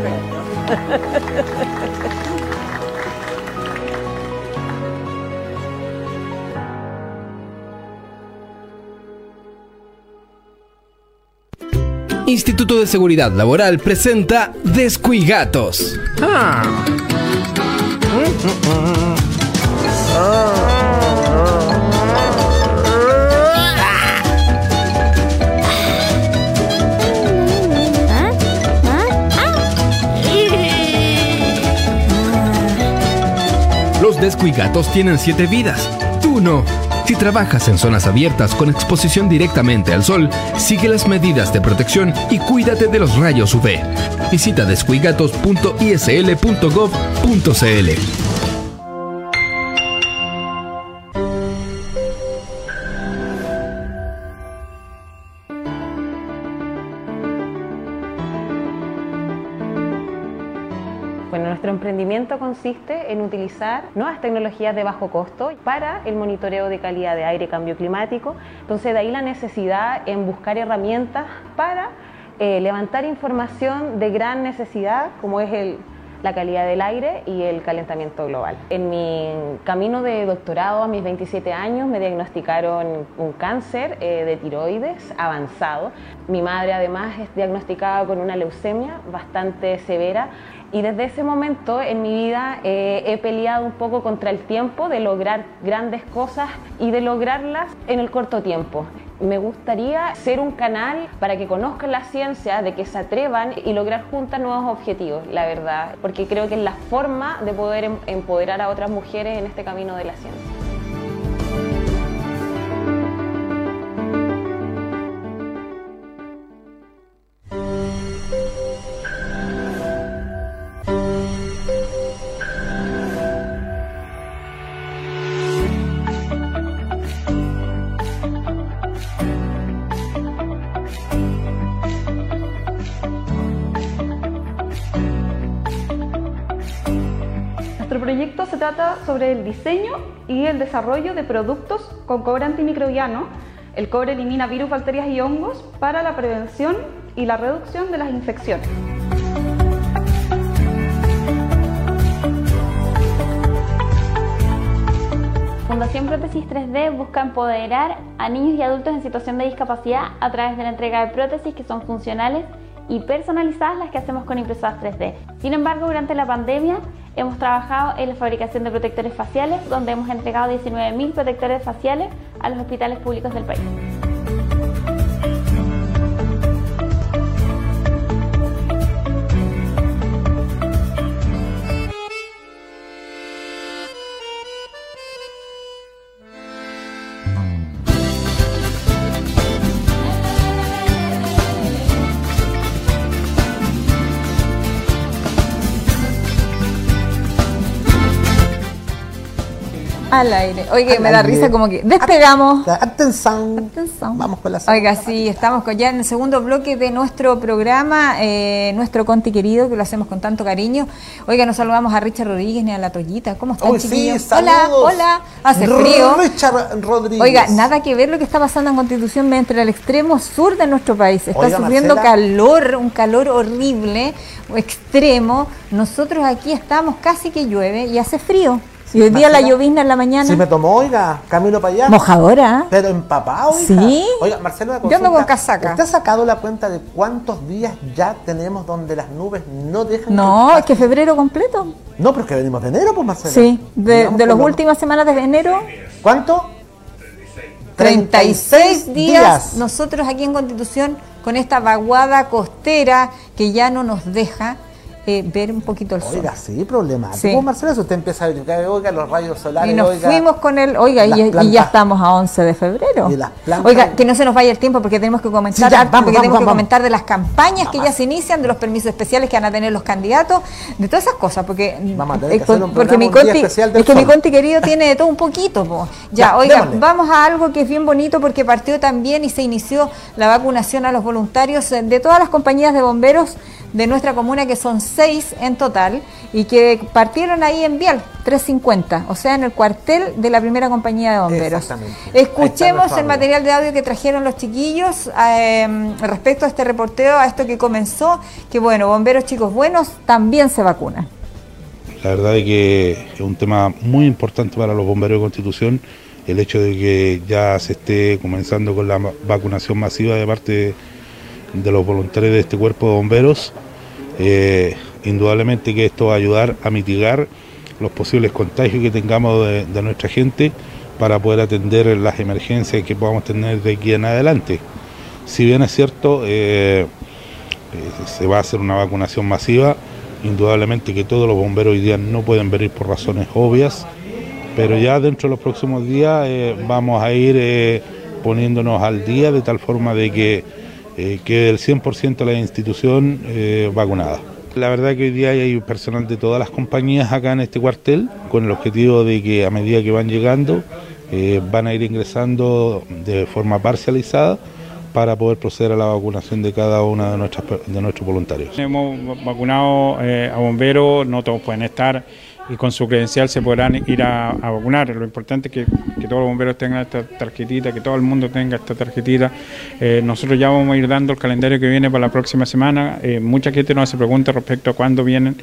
S9: Instituto de Seguridad Laboral presenta Descuigatos. Los descuigatos tienen siete vidas. Tú no. Si trabajas en zonas abiertas con exposición directamente al sol, sigue las medidas de protección y cuídate de los rayos UV. Visita descuigatos.isl.gov.cl.
S10: consiste en utilizar nuevas tecnologías de bajo costo para el monitoreo de calidad de aire y cambio climático. Entonces, de ahí la necesidad en buscar herramientas para eh, levantar información de gran necesidad, como es la calidad del aire y el calentamiento global. En mi camino de doctorado a mis 27 años me diagnosticaron un cáncer eh, de tiroides avanzado. Mi madre además es diagnosticada con una leucemia bastante severa y desde ese momento en mi vida eh, he peleado un poco contra el tiempo de lograr grandes cosas y de lograrlas en el corto tiempo. Me gustaría ser un canal para que conozcan la ciencia, de que se atrevan y lograr juntas nuevos objetivos, la verdad, porque creo que es la forma de poder em- empoderar a otras mujeres en este camino de la ciencia.
S11: Sobre el diseño y el desarrollo de productos con cobre antimicrobiano. El cobre elimina virus, bacterias y hongos para la prevención y la reducción de las infecciones.
S12: Fundación Prótesis 3D busca empoderar a niños y adultos en situación de discapacidad a través de la entrega de prótesis que son funcionales y personalizadas las que hacemos con impresoras 3D. Sin embargo, durante la pandemia hemos trabajado en la fabricación de protectores faciales, donde hemos entregado 19.000 protectores faciales a los hospitales públicos del país.
S2: Al aire. Oye,
S1: Al
S2: me da risa como que despegamos.
S1: Atención. Vamos con la
S2: Oiga, sí, estamos con- ya en el segundo bloque de nuestro programa, eh, nuestro Conti querido, que lo hacemos con tanto cariño. Oiga, nos saludamos a Richard Rodríguez ni a la Toyita. ¿Cómo están,
S1: sí,
S2: chiquillos? hola, hola. Hace frío.
S1: Richard Rodríguez.
S2: Oiga, nada que ver lo que está pasando en Constitución entre el extremo sur de nuestro país. Está
S1: Oiga,
S2: sufriendo
S1: Marcela.
S2: calor, un calor horrible, extremo. Nosotros aquí estamos casi que llueve y hace frío. Y hoy día la llovizna en la mañana.
S1: Si me tomó, oiga, camino para allá.
S2: Mojadora.
S1: Pero empapado, oiga.
S2: Sí.
S1: Oiga, Marcelo,
S2: Yo ando con casaca.
S1: ¿Usted ha sacado la cuenta de cuántos días ya tenemos donde las nubes no dejan
S2: No, es que febrero completo.
S1: No, pero es que venimos de enero, pues, Marcelo.
S2: Sí, de, de las últimas semanas de enero.
S1: ¿Cuánto?
S2: 36 días,
S1: días.
S2: nosotros aquí en Constitución con esta vaguada costera que ya no nos deja eh, ver un poquito el sol.
S1: Oiga, sí, problemático,
S2: Sí.
S1: Marcelo. Si usted empieza a verificar, oiga, los rayos solares,
S2: y nos
S1: oiga.
S2: fuimos con el, oiga, y, ya estamos a 11 de febrero.
S1: Y las plantas-
S2: Oiga, que no se nos vaya el tiempo porque tenemos que comentar,
S1: Sí, ya,
S2: harto,
S1: vamos,
S2: porque
S1: vamos,
S2: tenemos que comentar de las campañas que ya se inician, de los permisos especiales que van a tener los candidatos, de todas esas cosas, porque
S1: Vamos a tener que
S2: eh,
S1: hacer un
S2: porque mi conti, es que mi conti querido tiene de todo un poquito, po. Ya,
S1: Ya,
S2: oiga,
S1: démosle.
S2: vamos a algo que es bien bonito porque partió también y se inició la vacunación a los voluntarios eh, de todas las compañías de bomberos de nuestra comuna, que son seis en total, y que partieron ahí en Vial, 350, o sea, en el cuartel de la primera compañía de bomberos.
S1: Exactamente.
S2: Escuchemos el material de audio que trajeron los chiquillos eh, respecto a este reporteo, a esto que comenzó, que bueno, bomberos chicos buenos también se vacunan.
S13: La verdad es que es un tema muy importante para los bomberos de Constitución el hecho de que ya se esté comenzando con la vacunación masiva de parte de los voluntarios de este cuerpo de bomberos. Eh, indudablemente que esto va a ayudar a mitigar los posibles contagios que tengamos de, nuestra gente para poder atender las emergencias que podamos tener de aquí en adelante. Si bien es cierto, eh, eh, se va a hacer una vacunación masiva, indudablemente que todos los bomberos hoy día no pueden venir por razones obvias, pero ya dentro de los próximos días vamos a ir poniéndonos al día de tal forma de que eh, quede el 100% de la institución eh, vacunada. La verdad que hoy día hay personal de todas las compañías acá en este cuartel con el objetivo de que a medida que van llegando eh, van a ir ingresando de forma parcializada para poder proceder a la vacunación de cada una de, de nuestros voluntarios.
S3: Hemos vacunado eh, a bomberos, no todos pueden estar y con su credencial se podrán ir a, vacunar. Lo importante es que, que todos los bomberos tengan esta tarjetita, que todo el mundo tenga esta tarjetita. Eh, nosotros ya vamos a ir dando el calendario que viene para la próxima semana. Eh, mucha gente nos hace preguntas respecto a cuándo vienen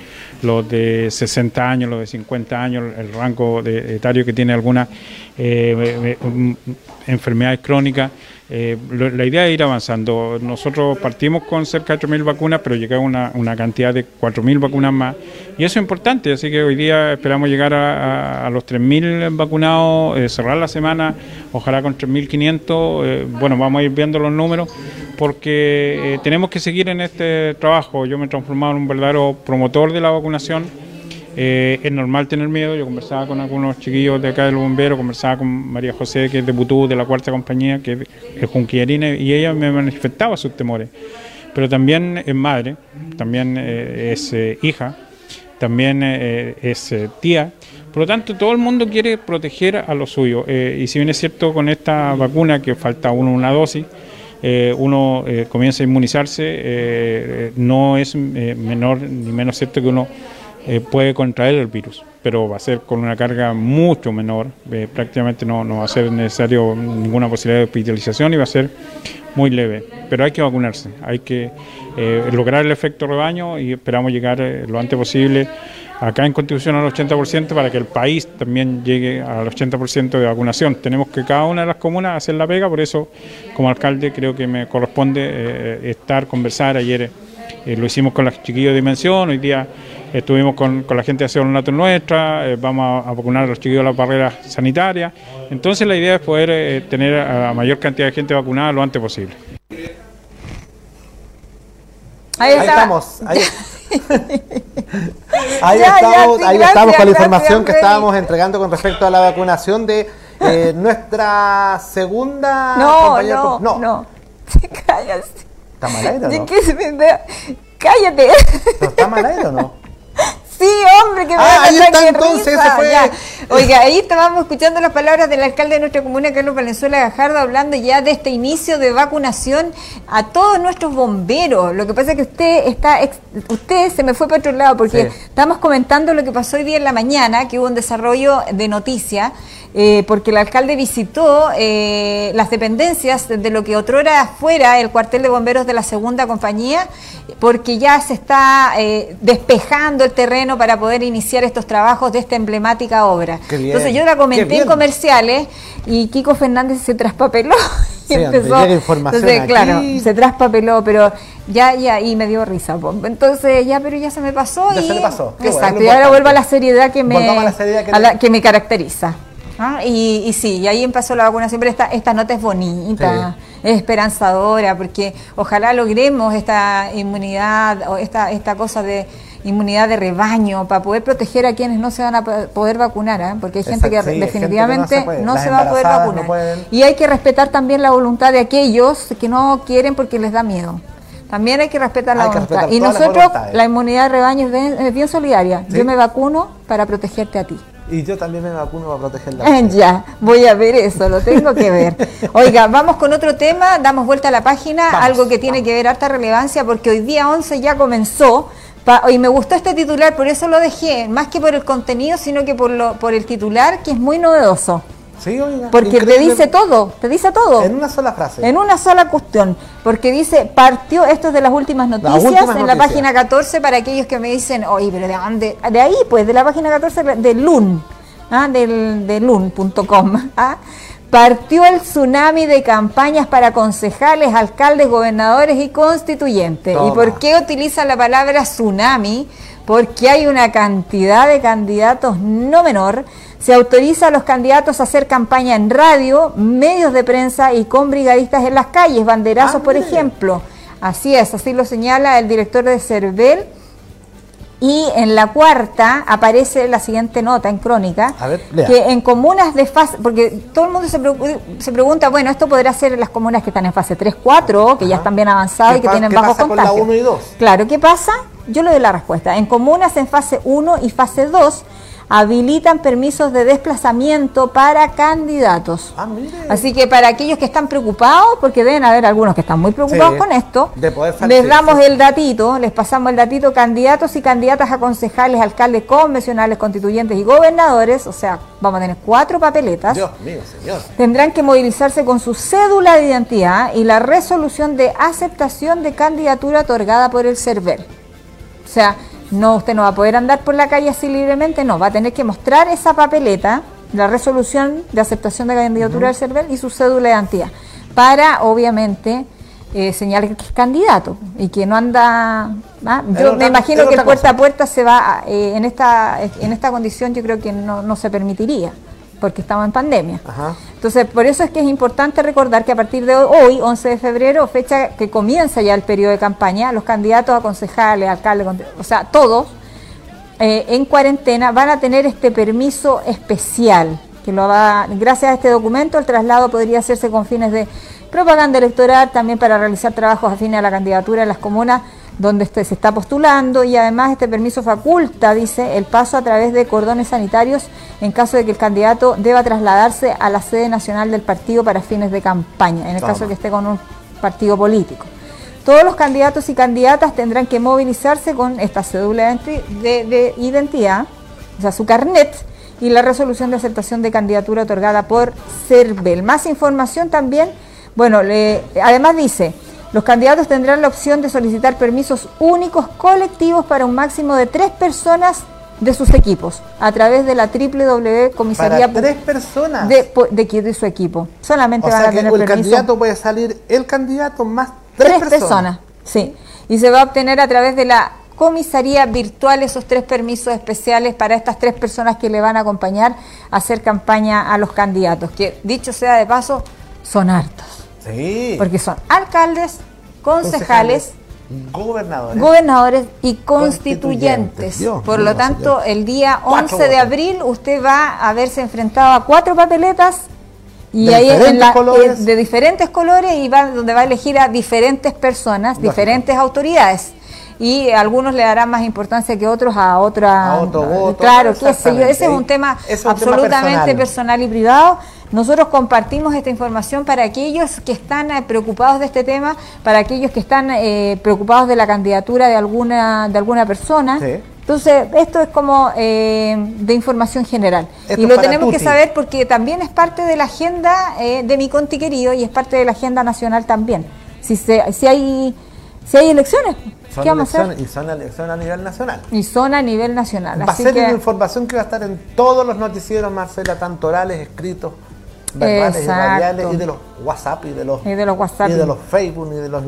S3: los de 60 años, los de 50 años, el rango de, etario que tiene alguna eh, eh, enfermedades crónicas. Eh, lo- la idea es ir avanzando. Nosotros partimos con cerca de 8.000 vacunas, pero llegamos a una, una cantidad de 4.000 vacunas más. Y eso es importante, así que hoy día esperamos llegar a, a- a los 3.000 vacunados, eh, cerrar la semana, ojalá con 3.500. eh, bueno, vamos a ir viendo los números, porque eh, tenemos que seguir en este trabajo. Yo me he transformado en un verdadero promotor de la vacunación. Eh, es normal tener miedo. Yo conversaba con algunos chiquillos de acá del bombero, conversaba con María José, que es de Butú, de la cuarta compañía, que es junquillarina, y ella me manifestaba sus temores. Pero también es madre, también eh, es eh, hija, también eh, es eh, tía. Por lo tanto, todo el mundo quiere proteger a lo suyo. Eh, y si bien es cierto con esta vacuna que falta uno una dosis, eh, uno eh, comienza a inmunizarse, eh, eh, no es eh, menor ni menos cierto que uno eh, puede contraer el virus, pero va a ser con una carga mucho menor, eh, prácticamente no, no va a ser necesario ninguna posibilidad de hospitalización y va a ser muy leve, pero hay que vacunarse, hay que eh, lograr el efecto rebaño y esperamos llegar eh, lo antes posible acá en Constitución al 80% para que el país también llegue al 80% de vacunación. Tenemos que cada una de las comunas hacer la pega, por eso como alcalde creo que me corresponde estar, conversar. Ayer eh, lo hicimos con los chiquillos de Dimensión, hoy día estuvimos con, con la gente de Aseo Nato Nuestra, eh, vamos a, a vacunar a los chiquillos de las barreras sanitarias. Entonces la idea es poder eh, tener a la mayor cantidad de gente vacunada lo antes posible.
S2: Ahí,
S1: estamos. Ahí, ahí
S2: Ya, ya,
S1: estamos,
S2: sí,
S1: ahí
S2: gracias,
S1: estamos con la
S2: gracias,
S1: información que
S2: Freddy.
S1: estábamos entregando con respecto a la vacunación de eh, nuestra segunda
S2: No,
S1: compañera-
S2: no,
S1: no.
S2: no. Cállate.
S1: ¿Está mal aire o
S2: ¿De
S1: no?
S2: Cállate.
S1: ¿Pero ¿Está mal aire o no?
S2: Sí, hombre, que me
S1: Ah, ahí está entonces?
S2: risa,
S1: Ese fue-
S2: ya. Oiga, ahí estábamos escuchando las palabras del alcalde de nuestra comuna, Carlos Valenzuela Gajardo, hablando ya de este inicio de vacunación a todos nuestros bomberos. Lo que pasa es que usted está, usted se me fue para otro lado porque
S1: Sí.
S2: estamos comentando lo que pasó hoy día en la mañana, que hubo un desarrollo de noticia, eh, porque el alcalde visitó eh, las dependencias de lo que otrora fuera el cuartel de bomberos de la segunda compañía, porque ya se está eh, despejando el terreno para poder iniciar estos trabajos de esta emblemática obra. Entonces yo la comenté en comerciales y Kiko Fernández se traspapeló. y
S1: Sí, llega información
S2: entonces,
S1: aquí.
S2: claro, se traspapeló, pero ya, ya, y me dio risa. Entonces, ya, pero ya se me pasó.
S1: Ya
S2: y,
S1: se le pasó. Qué bueno,
S2: Exacto,
S1: lo
S2: y ahora vuelvo a la seriedad que me,
S1: Volvamos a la seriedad que
S2: a la-
S1: te-
S2: que me caracteriza. Ah, Y, y sí, y ahí empezó la vacunación, pero esta, esta nota es bonita, es esperanzadora, porque ojalá logremos esta inmunidad o esta, esta cosa de inmunidad de rebaño para poder proteger a quienes no se van a po- poder vacunar, ¿ah? porque hay gente que
S1: Exacto, sí, hay gente que no
S2: definitivamente
S1: se
S2: no se va a poder
S1: no
S2: vacunar. Y hay que respetar también la voluntad de aquellos que no quieren porque les da miedo. También hay que respetar la
S1: que
S2: voluntad.
S1: respetar
S2: Y nosotros, la inmunidad de rebaño es bien, es bien solidaria.
S1: Sí.
S2: Yo me vacuno para protegerte a ti.
S1: Y yo también me vacuno para protegerla.
S2: Ya, voy a ver eso, lo tengo que ver. Oiga, vamos con otro tema, damos vuelta a la página,
S1: Vamos,
S2: algo que tiene que ver harta relevancia porque hoy día 11 ya comenzó. y me gustó este titular, por eso lo dejé, más que por el contenido, sino que por, lo, por el titular, que es muy novedoso.
S1: Sí, oiga,
S2: Porque te dice todo, te dice todo.
S1: En una sola frase.
S2: En una sola cuestión, porque dice, partió, esto es de las últimas noticias,
S1: últimas
S2: en la página 14, para aquellos que me dicen, oye, pero ¿de dónde? De ahí, pues, de la página 14 de LUN, ¿ah? del, de lun.com. ¿ah? Partió el tsunami de campañas para concejales, alcaldes, gobernadores y constituyentes. ¿Y por qué utiliza la palabra tsunami? Porque hay una cantidad de candidatos no menor. Se autoriza a los candidatos a hacer campaña en radio, medios de prensa y con brigadistas en las calles, banderazos,
S1: Ah,
S2: por ejemplo. Así es, así lo señala el director de CERVEL. Y en la cuarta aparece la siguiente nota en crónica,
S1: A ver,
S2: que en comunas de fase, porque todo el mundo se, pregu- se pregunta, bueno, esto podrá ser en las comunas que están en fase 3, 4, que ya están bien avanzadas
S1: ¿Qué
S2: y que tienen
S1: qué
S2: bajos
S1: pasa con la
S2: contagios.
S1: uno y dos?
S2: Claro, ¿qué pasa? Yo le doy la respuesta. En comunas en fase 1 y fase 2 habilitan permisos de desplazamiento para candidatos.
S1: Ah.
S2: Así que para aquellos que están preocupados, porque deben haber algunos que están muy preocupados
S1: Sí,
S2: con esto, les damos
S1: sí.
S2: el datito, les pasamos el datito, candidatos y candidatas a concejales, alcaldes convencionales, constituyentes y gobernadores, o sea, vamos a tener cuatro papeletas.
S1: Dios mío, señor.
S2: Tendrán que movilizarse con su cédula de identidad y la resolución de aceptación de candidatura otorgada por el CERVEL. O sea, no, usted no va a poder andar por la calle así libremente, no, va a tener que mostrar esa papeleta, la resolución de aceptación de candidatura del CERVEL y su cédula de identidad, para obviamente eh, señalar que es candidato y que no anda... ¿ah? Yo me imagino que el puerta
S1: cosa.
S2: a puerta se va, eh, en, esta, en esta condición yo creo que no, no se permitiría, porque estamos en pandemia.
S1: Ajá.
S2: Entonces, por eso es que es importante recordar que a partir de hoy, 11 de febrero, fecha que comienza ya el periodo de campaña, los candidatos a concejales, alcaldes, o sea, todos eh, en cuarentena van a tener este permiso especial, que lo va, gracias a este documento el traslado podría hacerse con fines de propaganda electoral, también para realizar trabajos afines a la candidatura en las comunas donde este se está postulando y además este permiso faculta, dice, el paso a través de cordones sanitarios en caso de que el candidato deba trasladarse a la sede nacional del partido para fines de campaña, en el
S1: Toma.
S2: caso de que esté con un partido político. Todos los candidatos y candidatas tendrán que movilizarse con esta cédula de, identi- de- de identidad, o sea, su carnet, y la resolución de aceptación de candidatura otorgada por CERVEL. Más información también, bueno, le- además dice, los candidatos tendrán la opción de solicitar permisos únicos colectivos para un máximo de tres personas de sus equipos, a través de la www comisaría
S1: Para tres personas.
S2: de, de, que- de su equipo. Solamente
S1: o
S2: van
S1: sea
S2: a
S1: que
S2: tener
S1: el
S2: permiso
S1: candidato puede salir el candidato más tres,
S2: tres,
S1: personas.
S2: personas. Sí. Y se va a obtener a través de la comisaría virtual esos tres permisos especiales para estas tres personas que le van a acompañar a hacer campaña a los candidatos, que dicho sea de paso, son hartos,
S1: Sí.
S2: porque son alcaldes, concejales,
S1: gobernadores.
S2: gobernadores y
S1: Constituyentes.
S2: constituyentes.
S1: Dios
S2: Por lo tanto, el día
S1: Cuatro
S2: 11 de abril usted va a verse enfrentado a cuatro papeletas y
S1: De
S2: ahí en
S1: diferentes
S2: la-
S1: colores.
S2: eh, de diferentes colores y va donde va a elegir a diferentes personas,
S1: Lógico.
S2: diferentes autoridades. y algunos le darán más importancia que otros a otra.
S1: A otro voto,
S2: Claro, qué sé yo. Ese es un tema
S1: Ese es un tema
S2: absolutamente
S1: personal.
S2: personal y privado. Nosotros compartimos esta información para aquellos que están eh, preocupados de este tema, para aquellos que están eh, preocupados de la candidatura de alguna de alguna persona.
S1: Sí.
S2: Entonces, esto es como eh, de información general.
S1: Esto
S2: y lo tenemos que saber porque también es parte de la agenda eh, de mi conti querido y es parte de la agenda nacional también. Si, se, si, hay, si hay elecciones,
S1: Son
S2: ¿qué vamos a hacer?
S1: y son elecciones a nivel nacional.
S2: Y son a nivel nacional.
S1: Va a ser una
S2: que,
S1: información que va a estar en todos los noticieros, Marcela, tanto orales, escritos, verbales y radiales, y de los WhatsApp y de los,
S2: y de los WhatsApp.
S1: y de los Facebook y de los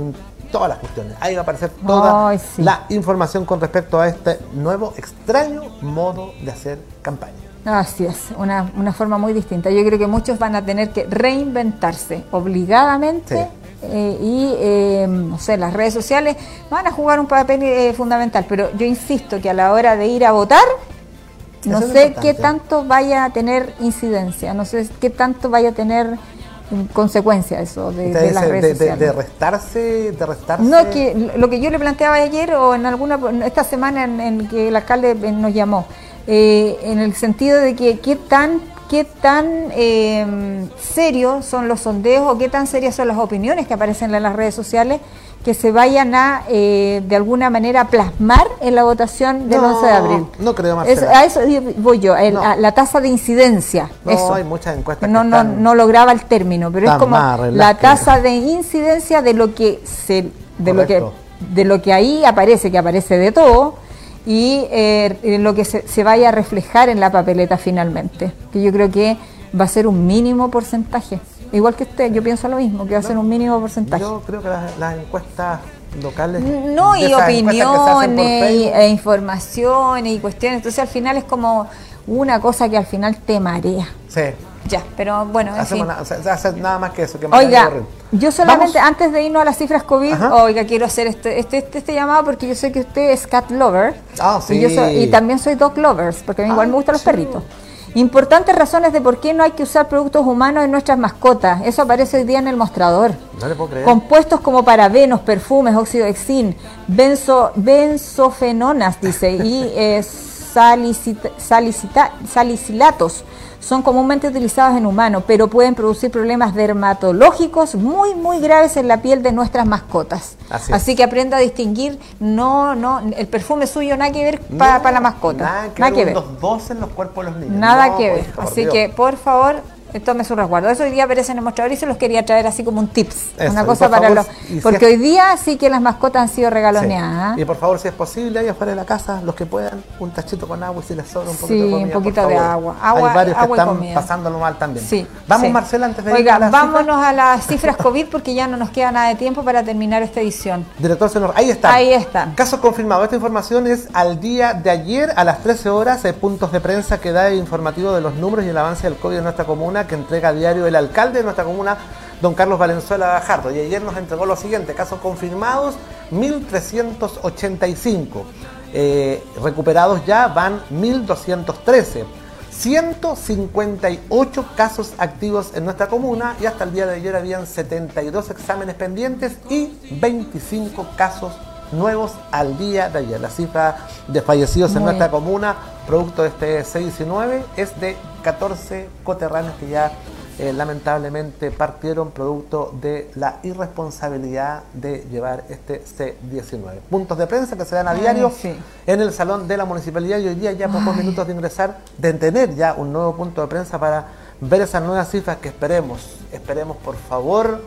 S1: todas las cuestiones. Ahí va a aparecer toda
S2: Ay, sí.
S1: la información con respecto a este nuevo extraño modo de hacer campaña.
S2: Así es, una, una forma muy distinta. Yo creo que muchos van a tener que reinventarse obligadamente.
S1: Sí.
S2: eh, y, eh, no sé, las redes sociales van a jugar un papel eh, fundamental, pero yo insisto que a la hora de ir a votar, no
S1: Eso es
S2: sé qué tanto vaya a tener incidencia, no sé qué tanto vaya a tener consecuencia eso de, las
S1: dice
S2: redes
S1: de,
S2: sociales.
S1: de restarse, de restarse.
S2: No, que lo que yo le planteaba ayer o en alguna esta semana en, en que el alcalde eh, nos llamó, eh, en el sentido de que qué tan qué tan eh, serios son los sondeos o qué tan serias son las opiniones que aparecen en las redes sociales que se vayan a eh, de alguna manera plasmar en la votación del
S1: No,
S2: 11 de abril.
S1: no creo, Marcela.
S2: a eso voy yo, el-
S1: No.
S2: a la tasa de incidencia.
S1: No,
S2: eso.
S1: hay muchas encuestas
S2: No,
S1: que
S2: no,
S1: están-
S2: no lograba el término, pero es como
S1: más
S2: la tasa de incidencia de lo que se de lo que de lo que ahí aparece, que aparece de todo, y eh, en lo que se, se vaya a reflejar en la papeleta finalmente. Que yo creo que va a ser un mínimo porcentaje. Igual que usted, yo pienso lo mismo, que va a ser un mínimo porcentaje.
S1: Yo creo que las, las encuestas locales.
S2: No, y opiniones, y- e informaciones y cuestiones. Entonces al final es como una cosa que al final te marea.
S1: Sí.
S2: Ya, pero bueno, en
S1: Hacemos
S2: fin.
S1: na- se- se hace nada más que eso. Que
S2: Oiga, yo solamente
S1: Vamos.
S2: antes de irnos a las cifras COVID, oiga, quiero hacer este, este, este, este llamado porque yo sé que usted es cat lover.
S1: Ah,
S2: y, yo
S1: sí.
S2: soy- y también soy dog lovers, porque a mí igual me gustan los perritos. Importantes razones de por qué no hay que usar productos humanos en nuestras mascotas. Eso aparece hoy día en el mostrador.
S1: No le puedo creer.
S2: Compuestos como parabenos, perfumes, óxido de zinc, benzo, benzofenonas, dice, y eh, salicita- salicita- salicilatos son comúnmente utilizados en humanos, pero pueden producir problemas dermatológicos muy, muy graves en la piel de nuestras mascotas.
S1: Así
S2: que aprenda a distinguir, no, no, el perfume suyo nada que ver para
S1: No,
S2: la mascota.
S1: Nada que
S2: Nada que
S1: ver. Los dos en los cuerpos de los niños.
S2: Nada
S1: No,
S2: que ver. Así
S1: Dios.
S2: que, por favor, tome su resguardo. Eso hoy día aparece en el mostrador y se los quería traer así como un tips.
S1: Eso,
S2: una cosa para
S1: favor,
S2: los.
S1: si
S2: Porque
S1: es-
S2: hoy día sí que las mascotas han sido regaloneadas.
S1: Sí. Y por favor, si es posible, ahí afuera de la casa, los que puedan, un tachito con agua y si les sobra un poquito
S2: Sí,
S1: de comida.
S2: un
S1: por
S2: poquito de
S1: favor.
S2: agua. Agua-
S1: Hay varios
S2: agua
S1: que están
S2: comida.
S1: pasándolo mal también.
S2: Sí,
S1: Vamos,
S2: sí.
S1: Marcela, antes de ir
S2: Oiga,
S1: a las
S2: vámonos a las cifras COVID porque ya no nos queda nada de tiempo para terminar esta edición.
S1: Director Senor, ahí está.
S2: Ahí está.
S1: Caso confirmado. Esta información es al día de ayer a las 13 horas. Hay puntos de prensa que da el informativo de los números y el avance del COVID en nuestra comuna que entrega diario el alcalde de nuestra comuna, don Carlos Valenzuela Gajardo. Y ayer nos entregó lo siguiente: casos confirmados 1385. Eh, recuperados ya van 1213. 158 casos activos en nuestra comuna y hasta el día de ayer habían 72 exámenes pendientes y 25 casos nuevos al día de ayer. La cifra de fallecidos en nuestra
S2: bien.
S1: comuna, producto de este 619, es de 14 coterráneos que ya eh, lamentablemente partieron producto de la irresponsabilidad de llevar este C19. Puntos de prensa que se dan a
S2: Ay,
S1: diario
S2: sí.
S1: en el salón de la municipalidad y hoy día ya pocos minutos de ingresar, de tener ya un nuevo punto de prensa para ver esas nuevas cifras que esperemos, esperemos por favor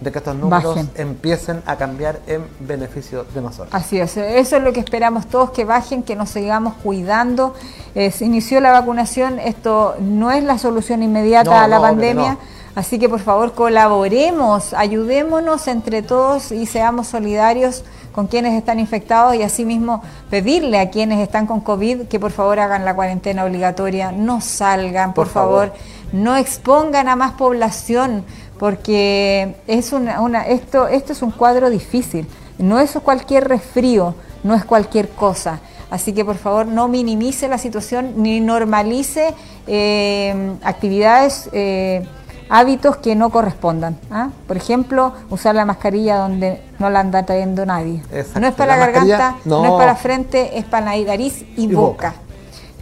S1: de que estos números
S2: Bajen.
S1: empiecen a cambiar en beneficio de nosotros.
S2: Así es, eso es lo que esperamos todos, que bajen, que nos sigamos cuidando. Eh, se inició la vacunación, esto no es la solución inmediata
S1: No,
S2: a la
S1: no,
S2: pandemia,
S1: no.
S2: así que por favor colaboremos, ayudémonos entre todos y seamos solidarios con quienes están infectados y asimismo pedirle a quienes están con COVID que por favor hagan la cuarentena obligatoria, no salgan, por,
S1: Por favor.
S2: favor, no expongan a más población porque es una, una- esto, esto es un cuadro difícil, no es cualquier resfrío, no es cualquier cosa. Así que por favor no minimice la situación ni normalice eh, actividades eh, hábitos que no correspondan. ¿ah? Por ejemplo, usar la mascarilla donde no la anda trayendo nadie.
S1: Exacto.
S2: No es para la, garganta, no.
S1: no.
S2: es para la frente, es para la nariz y,
S1: Y
S2: boca.
S1: boca.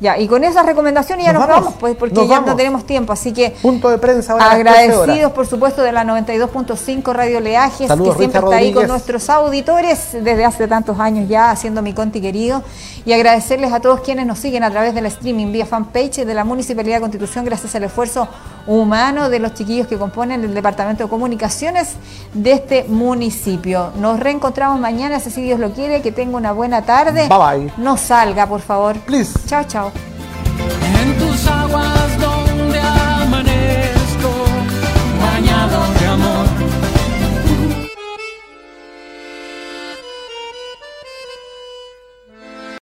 S2: Ya, y con esas recomendaciones ya
S1: Nos
S2: nos,
S1: vamos,
S2: vamos, pues porque
S1: nos
S2: ya no tenemos tiempo, así que
S1: Punto de prensa ahora a las 13 horas.
S2: agradecidos por supuesto de la 92.5 Radio Leajes,
S1: Saludos,
S2: que siempre
S1: Richard
S2: está ahí con nuestros auditores desde hace tantos años ya, haciendo mi conti querido, y agradecerles a todos quienes nos siguen a través del streaming vía fanpage de la Municipalidad de Constitución, gracias al esfuerzo humano de los chiquillos que componen el Departamento de Comunicaciones de este municipio. Nos reencontramos mañana, si Dios lo quiere, que tenga una buena tarde.
S1: Bye bye.
S2: No salga, por favor.
S1: Please.
S2: Chao, chao. En tus aguas.